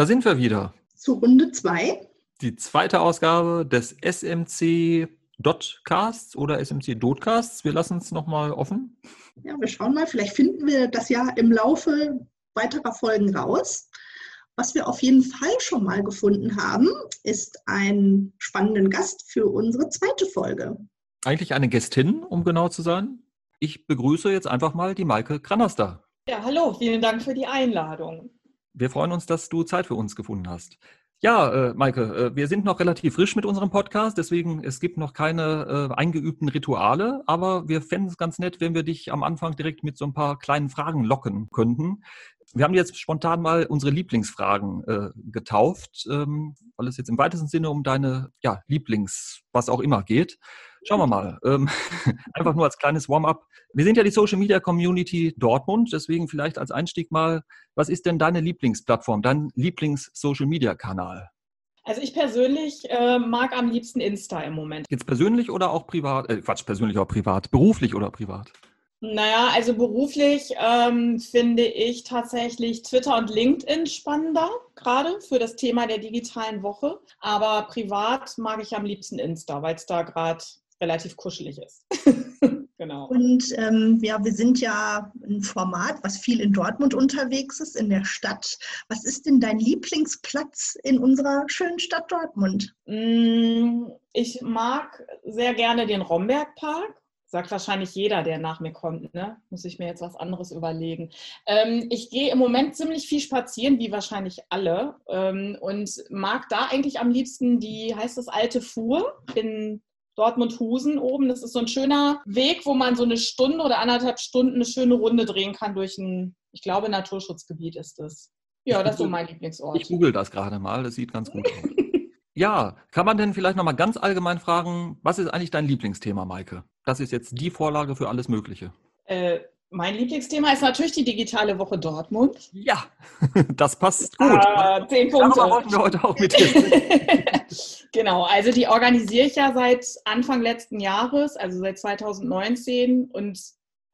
Da sind wir wieder. Zu Runde 2. Die zweite Ausgabe des SMC Dotcasts oder SMC Dotcasts. Wir lassen es nochmal offen. Ja, wir schauen mal. Vielleicht finden wir das ja im Laufe weiterer Folgen raus. Was wir auf jeden Fall schon mal gefunden haben, ist einen spannenden Gast für unsere zweite Folge. Eigentlich eine Gästin, um genau zu sein. Ich begrüße jetzt einfach mal die Maike Kranaster. Ja, hallo, vielen Dank für die Einladung. Wir freuen uns, dass du Zeit für uns gefunden hast. Ja, äh, Maike, äh, wir sind noch relativ frisch mit unserem Podcast, deswegen es gibt noch keine äh, eingeübten Rituale, aber wir fänden es ganz nett, wenn wir dich am Anfang direkt mit so ein paar kleinen Fragen locken könnten. Wir haben jetzt spontan mal unsere Lieblingsfragen äh, getauft, ähm, weil es jetzt im weitesten Sinne um deine ja, Lieblings, was auch immer geht. Schauen wir mal. Ähm, einfach nur als kleines Warm-up. Wir sind ja die Social Media Community Dortmund, deswegen vielleicht als Einstieg mal, was ist denn deine Lieblingsplattform, dein Lieblings-Social Media Kanal? Also ich persönlich äh, mag am liebsten Insta im Moment. Jetzt persönlich oder auch privat? Äh, Quatsch, persönlich oder privat? Beruflich oder privat? Naja, also beruflich ähm, finde ich tatsächlich Twitter und LinkedIn spannender, gerade für das Thema der digitalen Woche. Aber privat mag ich am liebsten Insta, weil es da gerade relativ kuschelig ist. genau. Und ähm, ja, wir sind ja ein Format, was viel in Dortmund unterwegs ist, in der Stadt. Was ist denn dein Lieblingsplatz in unserer schönen Stadt Dortmund? Mm, ich mag sehr gerne den Rombergpark. Sagt wahrscheinlich jeder, der nach mir kommt, ne? Muss ich mir jetzt was anderes überlegen. Ähm, ich gehe im Moment ziemlich viel spazieren, wie wahrscheinlich alle. Ähm, und mag da eigentlich am liebsten die, heißt das alte Fuhr in Dortmund-Husen oben. Das ist so ein schöner Weg, wo man so eine Stunde oder anderthalb Stunden eine schöne Runde drehen kann durch ein, ich glaube, Naturschutzgebiet ist das. Ja, das ist so mein Lieblingsort. Ich google das gerade mal, das sieht ganz gut aus. ja, kann man denn vielleicht nochmal ganz allgemein fragen, was ist eigentlich dein Lieblingsthema, Maike? Das ist jetzt die Vorlage für alles Mögliche. Äh, mein Lieblingsthema ist natürlich die digitale Woche Dortmund. Ja, das passt gut. Ah, zehn Punkte. Darüber wollten wir heute auch mit dir Genau, also die organisiere ich ja seit Anfang letzten Jahres, also seit 2019 und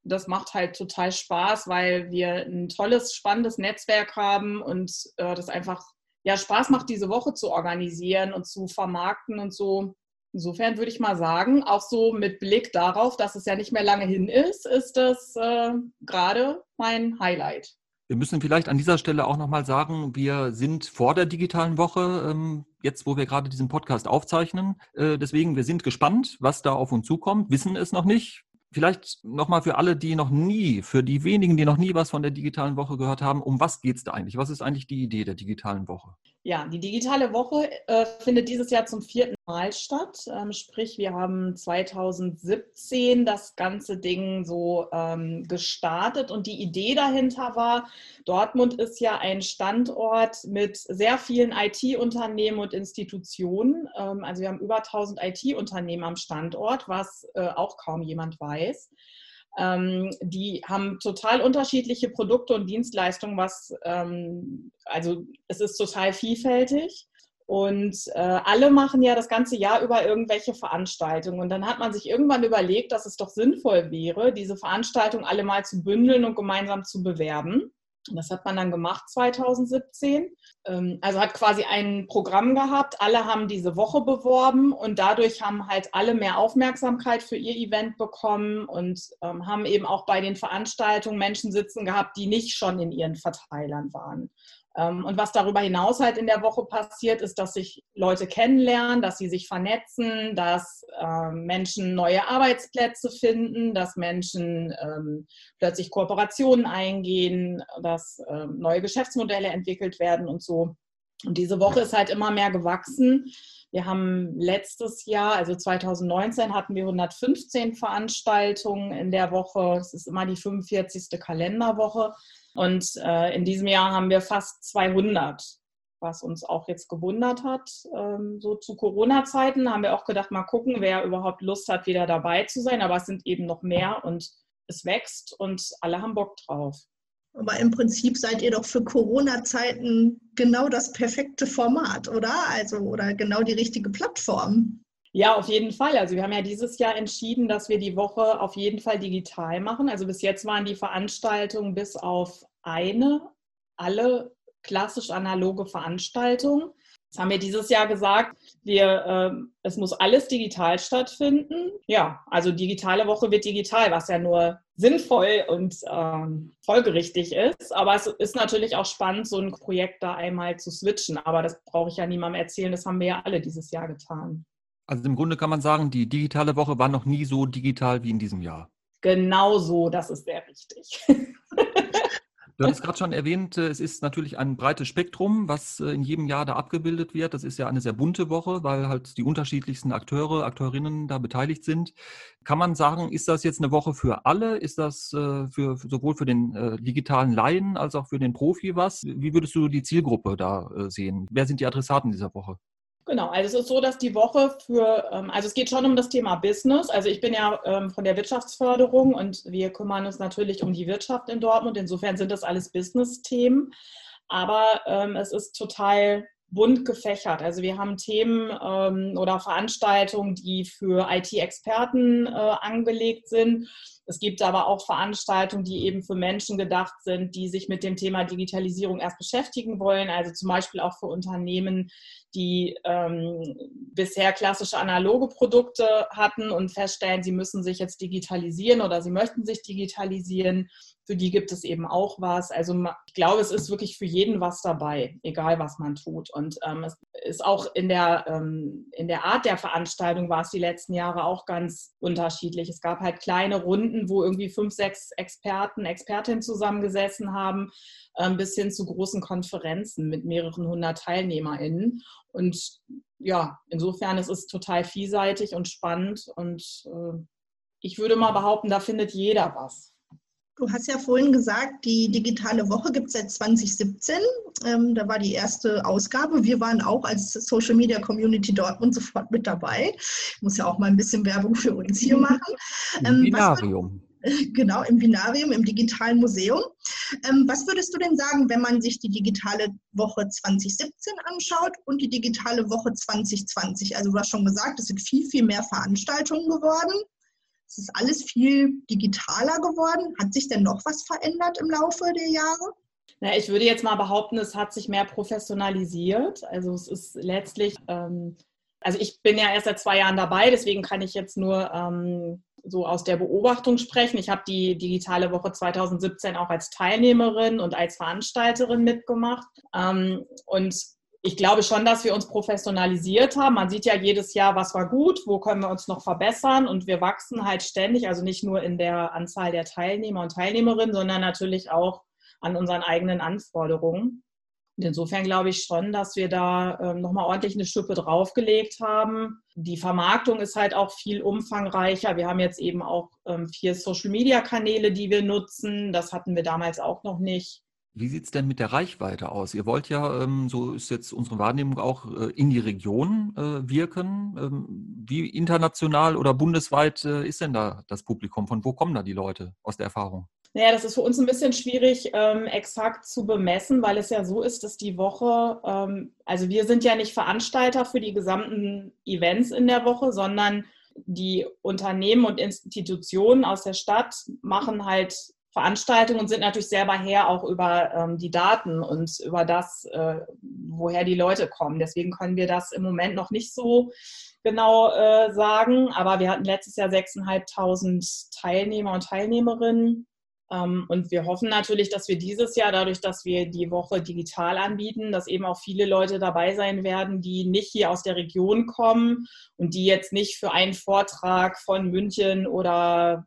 das macht halt total Spaß, weil wir ein tolles, spannendes Netzwerk haben und äh, das einfach ja Spaß macht, diese Woche zu organisieren und zu vermarkten und so. Insofern würde ich mal sagen, auch so mit Blick darauf, dass es ja nicht mehr lange hin ist, ist das äh, gerade mein Highlight. Wir müssen vielleicht an dieser Stelle auch nochmal sagen, wir sind vor der digitalen Woche, ähm, jetzt wo wir gerade diesen Podcast aufzeichnen. Äh, deswegen, wir sind gespannt, was da auf uns zukommt, wissen es noch nicht. Vielleicht nochmal für alle, die noch nie, für die wenigen, die noch nie was von der digitalen Woche gehört haben, um was geht es da eigentlich? Was ist eigentlich die Idee der digitalen Woche? Ja, die digitale Woche äh, findet dieses Jahr zum vierten Mal statt. Ähm, sprich, wir haben 2017 das ganze Ding so ähm, gestartet und die Idee dahinter war, Dortmund ist ja ein Standort mit sehr vielen IT-Unternehmen und Institutionen. Ähm, also wir haben über 1000 IT-Unternehmen am Standort, was äh, auch kaum jemand weiß. Ähm, die haben total unterschiedliche Produkte und Dienstleistungen, was ähm, also es ist total vielfältig. Und äh, alle machen ja das ganze Jahr über irgendwelche Veranstaltungen. Und dann hat man sich irgendwann überlegt, dass es doch sinnvoll wäre, diese Veranstaltungen alle mal zu bündeln und gemeinsam zu bewerben. Das hat man dann gemacht 2017. Ähm, also hat quasi ein Programm gehabt. Alle haben diese Woche beworben und dadurch haben halt alle mehr Aufmerksamkeit für ihr Event bekommen und ähm, haben eben auch bei den Veranstaltungen Menschen sitzen gehabt, die nicht schon in ihren Verteilern waren. Ähm, und was darüber hinaus halt in der Woche passiert, ist, dass sich Leute kennenlernen, dass sie sich vernetzen, dass ähm, Menschen neue Arbeitsplätze finden, dass Menschen ähm, plötzlich Kooperationen eingehen, dass neue Geschäftsmodelle entwickelt werden und so. Und diese Woche ist halt immer mehr gewachsen. Wir haben letztes Jahr, also 2019, hatten wir 115 Veranstaltungen in der Woche. Es ist immer die 45. Kalenderwoche. Und äh, in diesem Jahr haben wir fast 200, was uns auch jetzt gewundert hat. Ähm, so zu Corona-Zeiten haben wir auch gedacht, mal gucken, wer überhaupt Lust hat, wieder dabei zu sein. Aber es sind eben noch mehr und es wächst und alle haben Bock drauf. Aber im Prinzip seid ihr doch für Corona-Zeiten genau das perfekte Format, oder? Also, oder genau die richtige Plattform. Ja, auf jeden Fall. Also wir haben ja dieses Jahr entschieden, dass wir die Woche auf jeden Fall digital machen. Also bis jetzt waren die Veranstaltungen bis auf eine alle klassisch analoge Veranstaltung. Das haben wir dieses Jahr gesagt, wir, äh, es muss alles digital stattfinden. Ja, also digitale Woche wird digital, was ja nur sinnvoll und ähm, folgerichtig ist. Aber es ist natürlich auch spannend, so ein Projekt da einmal zu switchen. Aber das brauche ich ja niemandem erzählen, das haben wir ja alle dieses Jahr getan. Also im Grunde kann man sagen, die digitale Woche war noch nie so digital wie in diesem Jahr. Genau so, das ist sehr richtig. Du hattest gerade schon erwähnt, äh, es ist natürlich ein breites Spektrum, was äh, in jedem Jahr da abgebildet wird. Das ist ja eine sehr bunte Woche, weil halt die unterschiedlichsten Akteure, Akteurinnen da beteiligt sind. Kann man sagen, ist das jetzt eine Woche für alle? Ist das äh, für, sowohl für den digitalen Laien als auch für den Profi was? Wie würdest du die Zielgruppe da sehen? Wer sind die Adressaten dieser Woche? Genau, also es ist so, dass die Woche für, ähm, also es geht schon um das Thema Business. Also ich bin ja ähm, von der Wirtschaftsförderung und wir kümmern uns natürlich um die Wirtschaft in Dortmund. Insofern sind das alles Business-Themen. Aber ähm, es ist total bunt gefächert. Also wir haben Themen ähm, oder Veranstaltungen, die für IT-Experten äh, angelegt sind. Es gibt aber auch Veranstaltungen, die eben für Menschen gedacht sind, die sich mit dem Thema Digitalisierung erst beschäftigen wollen. Also zum Beispiel auch für Unternehmen, die ähm, bisher klassische analoge Produkte hatten und feststellen, sie müssen sich jetzt digitalisieren oder sie möchten sich digitalisieren. Für die gibt es eben auch was. Also ich glaube, es ist wirklich für jeden was dabei, egal was man tut. Und ähm, es ist auch in der, ähm, in der Art der Veranstaltung war es die letzten Jahre auch ganz unterschiedlich. Es gab halt kleine Runden, wo irgendwie fünf, sechs Experten, Expertinnen zusammengesessen haben, ähm, bis hin zu großen Konferenzen mit mehreren hundert TeilnehmerInnen. Und ja, insofern ist es total vielseitig und spannend und äh, ich würde mal behaupten, da findet jeder was. Du hast ja vorhin gesagt, die digitale Woche gibt es seit 2017. Ähm, da war die erste Ausgabe. Wir waren auch als Social Media Community Dortmund sofort mit dabei. Ich muss ja auch mal ein bisschen Werbung für uns hier machen. Ähm, Binarium. Genau, im Binarium, im digitalen Museum. Ähm, was würdest du denn sagen, wenn man sich die digitale Woche 2017 anschaut und die digitale Woche 2020? Also du hast schon gesagt, es sind viel, viel mehr Veranstaltungen geworden. Es ist alles viel digitaler geworden. Hat sich denn noch was verändert im Laufe der Jahre? Na, ich würde jetzt mal behaupten, es hat sich mehr professionalisiert. Also es ist letztlich, ähm, also ich bin ja erst seit zwei Jahren dabei, deswegen kann ich jetzt nur ähm, so aus der Beobachtung sprechen. Ich habe die digitale Woche 2017 auch als Teilnehmerin und als Veranstalterin mitgemacht. Ähm, und ich glaube schon, dass wir uns professionalisiert haben. Man sieht ja jedes Jahr, was war gut, wo können wir uns noch verbessern und wir wachsen halt ständig, also nicht nur in der Anzahl der Teilnehmer und Teilnehmerinnen, sondern natürlich auch an unseren eigenen Anforderungen. Und insofern glaube ich schon, dass wir da ähm, nochmal ordentlich eine Schippe draufgelegt haben. Die Vermarktung ist halt auch viel umfangreicher. Wir haben jetzt eben auch ähm, vier Social-Media-Kanäle, die wir nutzen. Das hatten wir damals auch noch nicht. Wie sieht es denn mit der Reichweite aus? Ihr wollt ja, ähm, so ist jetzt unsere Wahrnehmung auch, äh, in die Region äh, wirken. Ähm, wie international oder bundesweit äh, ist denn da das Publikum? Von wo kommen da die Leute aus der Erfahrung? Naja, das ist für uns ein bisschen schwierig, ähm, exakt zu bemessen, weil es ja so ist, dass die Woche, ähm, also wir sind ja nicht Veranstalter für die gesamten Events in der Woche, sondern die Unternehmen und Institutionen aus der Stadt machen halt Veranstaltungen und sind natürlich selber her auch über ähm, die Daten und über das, äh, woher die Leute kommen. Deswegen können wir das im Moment noch nicht so genau äh, sagen, aber wir hatten letztes Jahr 6.500 Teilnehmer und Teilnehmerinnen ähm, und wir hoffen natürlich, dass wir dieses Jahr, dadurch, dass wir die Woche digital anbieten, dass eben auch viele Leute dabei sein werden, die nicht hier aus der Region kommen und die jetzt nicht für einen Vortrag von München oder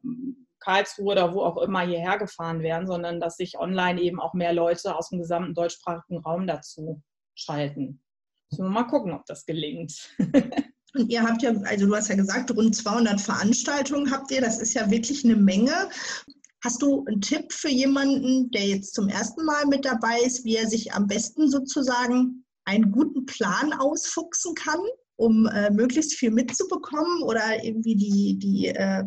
Karlsruhe oder wo auch immer hierher gefahren werden, sondern dass sich online eben auch mehr Leute aus dem gesamten deutschsprachigen Raum dazu schalten. Müssen wir mal gucken, ob das gelingt. Und ihr habt ja, also du hast ja gesagt, rund 200 Veranstaltungen habt ihr. Das ist ja wirklich eine Menge. Hast du einen Tipp für jemanden, der jetzt zum ersten Mal mit dabei ist, wie er sich am besten sozusagen einen guten Plan ausfuchsen kann, um äh, möglichst viel mitzubekommen oder irgendwie die, die, äh,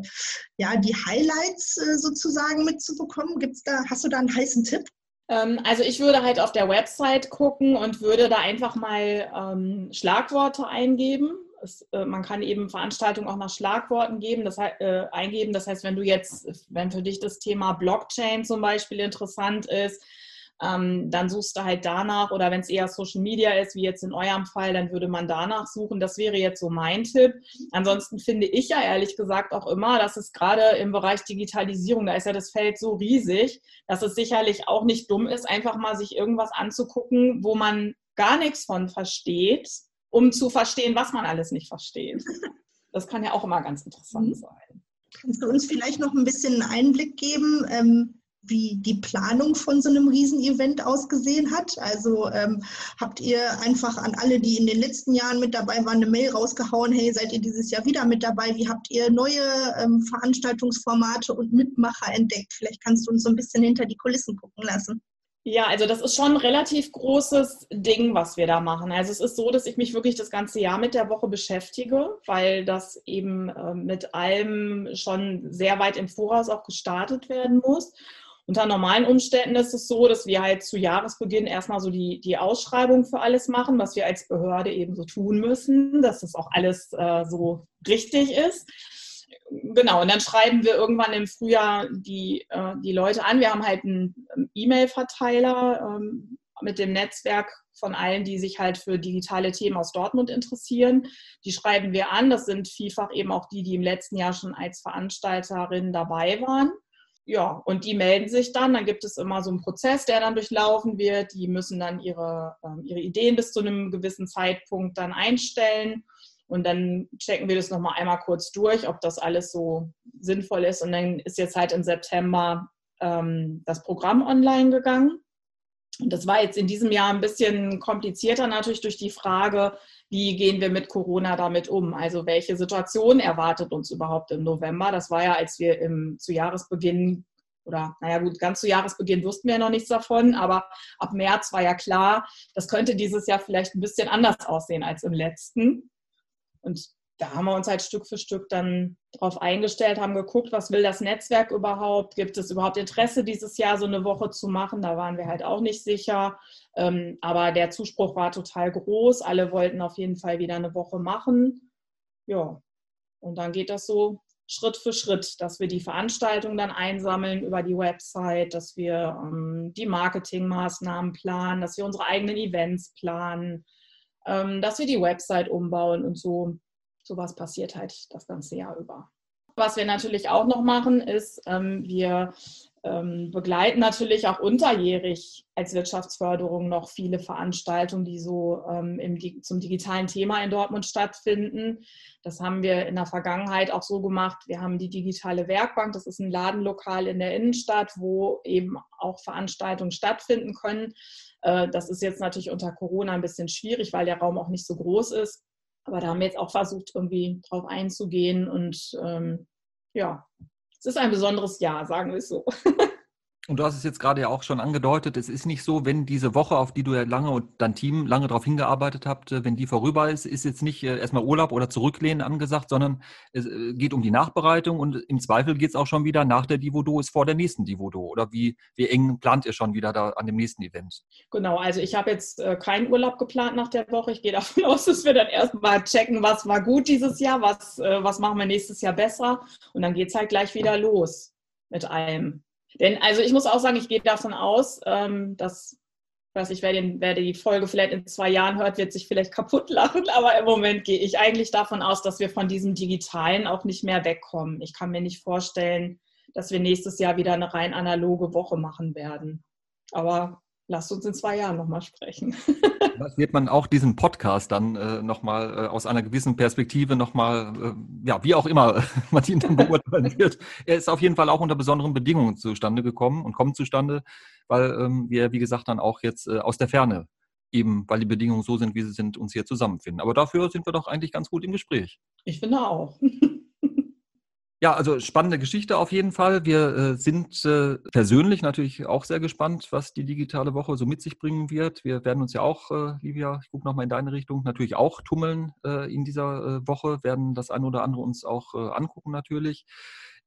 ja, die Highlights äh, sozusagen mitzubekommen? Gibt's da, hast du da einen heißen Tipp? Ähm, also ich würde halt auf der Website gucken und würde da einfach mal ähm, Schlagworte eingeben es, äh, man kann eben Veranstaltungen auch nach Schlagworten geben, das, äh, eingeben. Das heißt, wenn du jetzt, wenn für dich das Thema Blockchain zum Beispiel interessant ist, ähm, dann suchst du halt danach oder wenn es eher Social Media ist, wie jetzt in eurem Fall, dann würde man danach suchen. Das wäre jetzt so mein Tipp. Ansonsten finde ich ja ehrlich gesagt auch immer, dass es gerade im Bereich Digitalisierung, da ist ja das Feld so riesig, dass es sicherlich auch nicht dumm ist, einfach mal sich irgendwas anzugucken, wo man gar nichts von versteht, um zu verstehen, was man alles nicht versteht. Das kann ja auch immer ganz interessant mhm. sein. Kannst du uns vielleicht noch ein bisschen Einblick geben? Ähm wie die Planung von so einem Riesenevent ausgesehen hat. Also ähm, habt ihr einfach an alle, die in den letzten Jahren mit dabei waren, eine Mail rausgehauen, hey, seid ihr dieses Jahr wieder mit dabei? Wie habt ihr neue ähm, Veranstaltungsformate und Mitmacher entdeckt? Vielleicht kannst du uns so ein bisschen hinter die Kulissen gucken lassen. Ja, also das ist schon ein relativ großes Ding, was wir da machen. Also es ist so, dass ich mich wirklich das ganze Jahr mit der Woche beschäftige, weil das eben äh, mit allem schon sehr weit im Voraus auch gestartet werden muss. Unter normalen Umständen ist es so, dass wir halt zu Jahresbeginn erstmal so die, die Ausschreibung für alles machen, was wir als Behörde eben so tun müssen, dass das auch alles äh, so richtig ist. Genau, und dann schreiben wir irgendwann im Frühjahr die, äh, die Leute an. Wir haben halt einen E-Mail-Verteiler ähm, mit dem Netzwerk von allen, die sich halt für digitale Themen aus Dortmund interessieren. Die schreiben wir an. Das sind vielfach eben auch die, die im letzten Jahr schon als Veranstalterin dabei waren ja, und die melden sich dann. Dann gibt es immer so einen Prozess, der dann durchlaufen wird. Die müssen dann ihre, ähm, ihre Ideen bis zu einem gewissen Zeitpunkt dann einstellen. Und dann checken wir das nochmal einmal kurz durch, ob das alles so sinnvoll ist. Und dann ist jetzt halt im September ähm, das Programm online gegangen. Und das war jetzt in diesem Jahr ein bisschen komplizierter natürlich durch die Frage, wie gehen wir mit Corona damit um? Also welche Situation erwartet uns überhaupt im November? Das war ja, als wir im, zu Jahresbeginn oder naja gut, ganz zu Jahresbeginn wussten wir ja noch nichts davon, aber ab März war ja klar, das könnte dieses Jahr vielleicht ein bisschen anders aussehen als im letzten. Und da haben wir uns halt Stück für Stück dann darauf eingestellt, haben geguckt, was will das Netzwerk überhaupt? Gibt es überhaupt Interesse, dieses Jahr so eine Woche zu machen? Da waren wir halt auch nicht sicher. Ähm, aber der Zuspruch war total groß. Alle wollten auf jeden Fall wieder eine Woche machen. Ja, und dann geht das so Schritt für Schritt, dass wir die Veranstaltung dann einsammeln über die Website, dass wir ähm, die Marketingmaßnahmen planen, dass wir unsere eigenen Events planen, ähm, dass wir die Website umbauen und so. Sowas passiert halt das ganze Jahr über. Was wir natürlich auch noch machen, ist, ähm, wir ähm, begleiten natürlich auch unterjährig als Wirtschaftsförderung noch viele Veranstaltungen, die so ähm, im, zum digitalen Thema in Dortmund stattfinden. Das haben wir in der Vergangenheit auch so gemacht. Wir haben die digitale Werkbank, das ist ein Ladenlokal in der Innenstadt, wo eben auch Veranstaltungen stattfinden können. Äh, das ist jetzt natürlich unter Corona ein bisschen schwierig, weil der Raum auch nicht so groß ist. Aber da haben wir jetzt auch versucht, irgendwie drauf einzugehen und ähm, ja, es ist ein besonderes Jahr, sagen wir es so. Und du hast es jetzt gerade ja auch schon angedeutet, es ist nicht so, wenn diese Woche, auf die du ja lange und dein Team lange darauf hingearbeitet habt, äh, wenn die vorüber ist, ist jetzt nicht äh, erstmal Urlaub oder Zurücklehnen angesagt, sondern es äh, geht um die Nachbereitung und im Zweifel geht es auch schon wieder nach der Divodo ist vor der nächsten Divodo. Oder wie, wie eng plant ihr schon wieder da an dem nächsten Event? Genau, also ich habe jetzt keinen Urlaub geplant nach der Woche. Ich gehe davon aus, dass wir dann erstmal checken, was war gut dieses Jahr, was, was machen wir nächstes Jahr besser. Und dann geht es halt gleich wieder los mit allem. Denn also ich muss auch sagen, ich gehe davon aus, ähm, dass, weiß ich, wer, den, wer die Folge vielleicht in zwei Jahren hört, wird sich vielleicht kaputt lachen, aber im Moment gehe ich eigentlich davon aus, dass wir von diesem Digitalen auch nicht mehr wegkommen. Ich kann mir nicht vorstellen, dass wir nächstes Jahr wieder eine rein analoge Woche machen werden. Aber lasst uns in zwei Jahren nochmal sprechen. Das wird man auch diesen Podcast dann äh, nochmal äh, aus einer gewissen Perspektive nochmal, äh, ja, wie auch immer man ihn dann beurteilen wird. Er ist auf jeden Fall auch unter besonderen Bedingungen zustande gekommen und kommt zustande, weil ähm, wir, wie gesagt, dann auch jetzt äh, aus der Ferne eben, weil die Bedingungen so sind, wie sie sind, uns hier zusammenfinden. Aber dafür sind wir doch eigentlich ganz gut im Gespräch. Ich finde auch. Ja, also spannende Geschichte auf jeden Fall. Wir äh, sind äh, persönlich natürlich auch sehr gespannt, was die digitale Woche so mit sich bringen wird. Wir werden uns ja auch, äh, Livia, ich gucke nochmal in deine Richtung, natürlich auch tummeln äh, in dieser äh, Woche, werden das eine oder andere uns auch äh, angucken natürlich.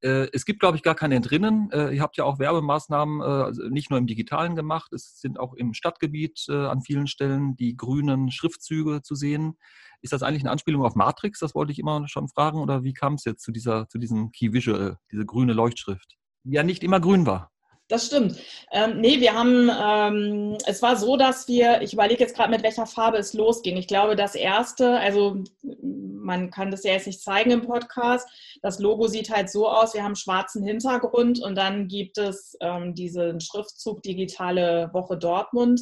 Äh, es gibt, glaube ich, gar keine Entrinnen. Äh, ihr habt ja auch Werbemaßnahmen äh, also nicht nur im Digitalen gemacht, es sind auch im Stadtgebiet an vielen Stellen die grünen Schriftzüge zu sehen. Ist das eigentlich eine Anspielung auf Matrix? Das wollte ich immer schon fragen. Oder wie kam es jetzt zu, dieser, zu diesem Key Visual, diese grüne Leuchtschrift? Die ja nicht immer grün war. Das stimmt. Ähm, nee, wir haben, ähm, es war so, dass wir, ich überlege jetzt gerade, mit welcher Farbe es losging. Ich glaube, das erste, also man kann das ja jetzt nicht zeigen im Podcast, das Logo sieht halt so aus, wir haben schwarzen Hintergrund und dann gibt es ähm, diesen Schriftzug Digitale Woche Dortmund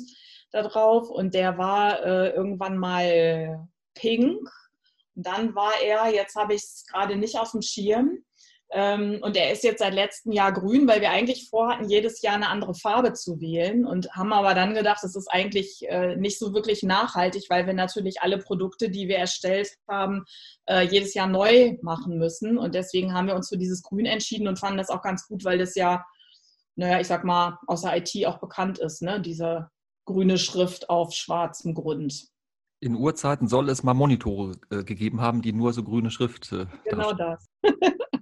da drauf und der war äh, irgendwann mal pink. Und dann war er, jetzt habe ich es gerade nicht auf dem Schirm, und er ist jetzt seit letztem Jahr grün, weil wir eigentlich vorhatten, jedes Jahr eine andere Farbe zu wählen und haben aber dann gedacht, das ist eigentlich äh, nicht so wirklich nachhaltig, weil wir natürlich alle Produkte, die wir erstellt haben, äh, jedes Jahr neu machen müssen. Und deswegen haben wir uns für dieses Grün entschieden und fanden das auch ganz gut, weil das ja, naja, ich sag mal, außer IT auch bekannt ist, ne? diese grüne Schrift auf schwarzem Grund. In Urzeiten soll es mal Monitore äh, gegeben haben, die nur so grüne Schrift. Äh, genau das.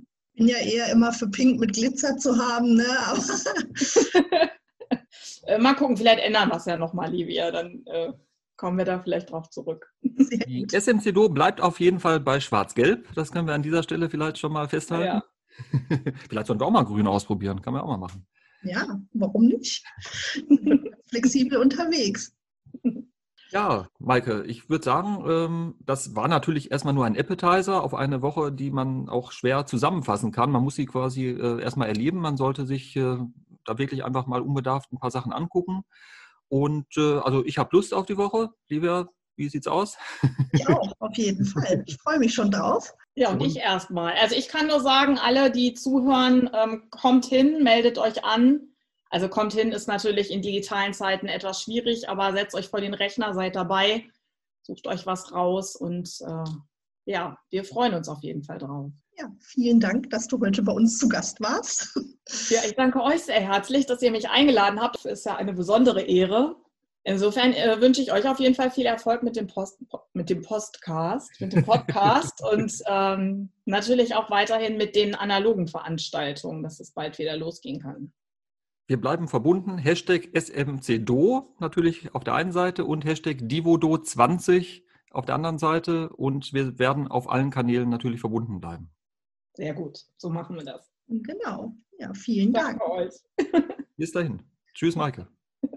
bin ja eher immer für Pink mit Glitzer zu haben, ne? Äh, mal gucken, vielleicht ändern wir es ja nochmal, Livia. Dann äh, kommen wir da vielleicht drauf zurück. Die SMCDO bleibt auf jeden Fall bei Schwarz-Gelb. Das können wir an dieser Stelle vielleicht schon mal festhalten. Ja. vielleicht sollen wir auch mal grün ausprobieren. Kann man auch mal machen. Ja, warum nicht? Flexibel unterwegs. Ja, Maike, ich würde sagen, ähm, das war natürlich erstmal nur ein Appetizer auf eine Woche, die man auch schwer zusammenfassen kann. Man muss sie quasi äh, erstmal erleben. Man sollte sich äh, da wirklich einfach mal unbedarft ein paar Sachen angucken. Und äh, also ich habe Lust auf die Woche. Lieber, wie sieht's aus? Ich auch, auf jeden Fall. Ich freue mich schon drauf. Ja, und ich erstmal. Also ich kann nur sagen, alle, die zuhören, ähm, kommt hin, meldet euch an. Also kommt hin, ist natürlich in digitalen Zeiten etwas schwierig, aber setzt euch vor den Rechner, seid dabei, sucht euch was raus und äh, ja, wir freuen uns auf jeden Fall drauf. Ja, vielen Dank, dass du heute bei uns zu Gast warst. Ja, ich danke euch sehr herzlich, dass ihr mich eingeladen habt. Das ist ja eine besondere Ehre. Insofern äh, wünsche ich euch auf jeden Fall viel Erfolg mit dem, Post, mit dem Postcast, mit dem Podcast und ähm, natürlich auch weiterhin mit den analogen Veranstaltungen, dass es bald wieder losgehen kann. Wir bleiben verbunden. Hashtag SMCDO natürlich auf der einen Seite und Hashtag Divodo20 auf der anderen Seite. Und wir werden auf allen Kanälen natürlich verbunden bleiben. Sehr gut, so machen wir das. Genau. Ja, vielen Dank. Danke euch. Bis dahin. Tschüss, Maike.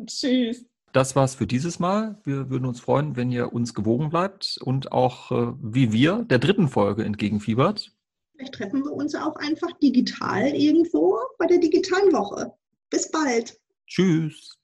Tschüss. Das war's für dieses Mal. Wir würden uns freuen, wenn ihr uns gewogen bleibt und auch äh, wie wir der dritten Folge entgegenfiebert. Vielleicht treffen wir uns auch einfach digital irgendwo bei der digitalen Woche. Bis bald. Tschüss.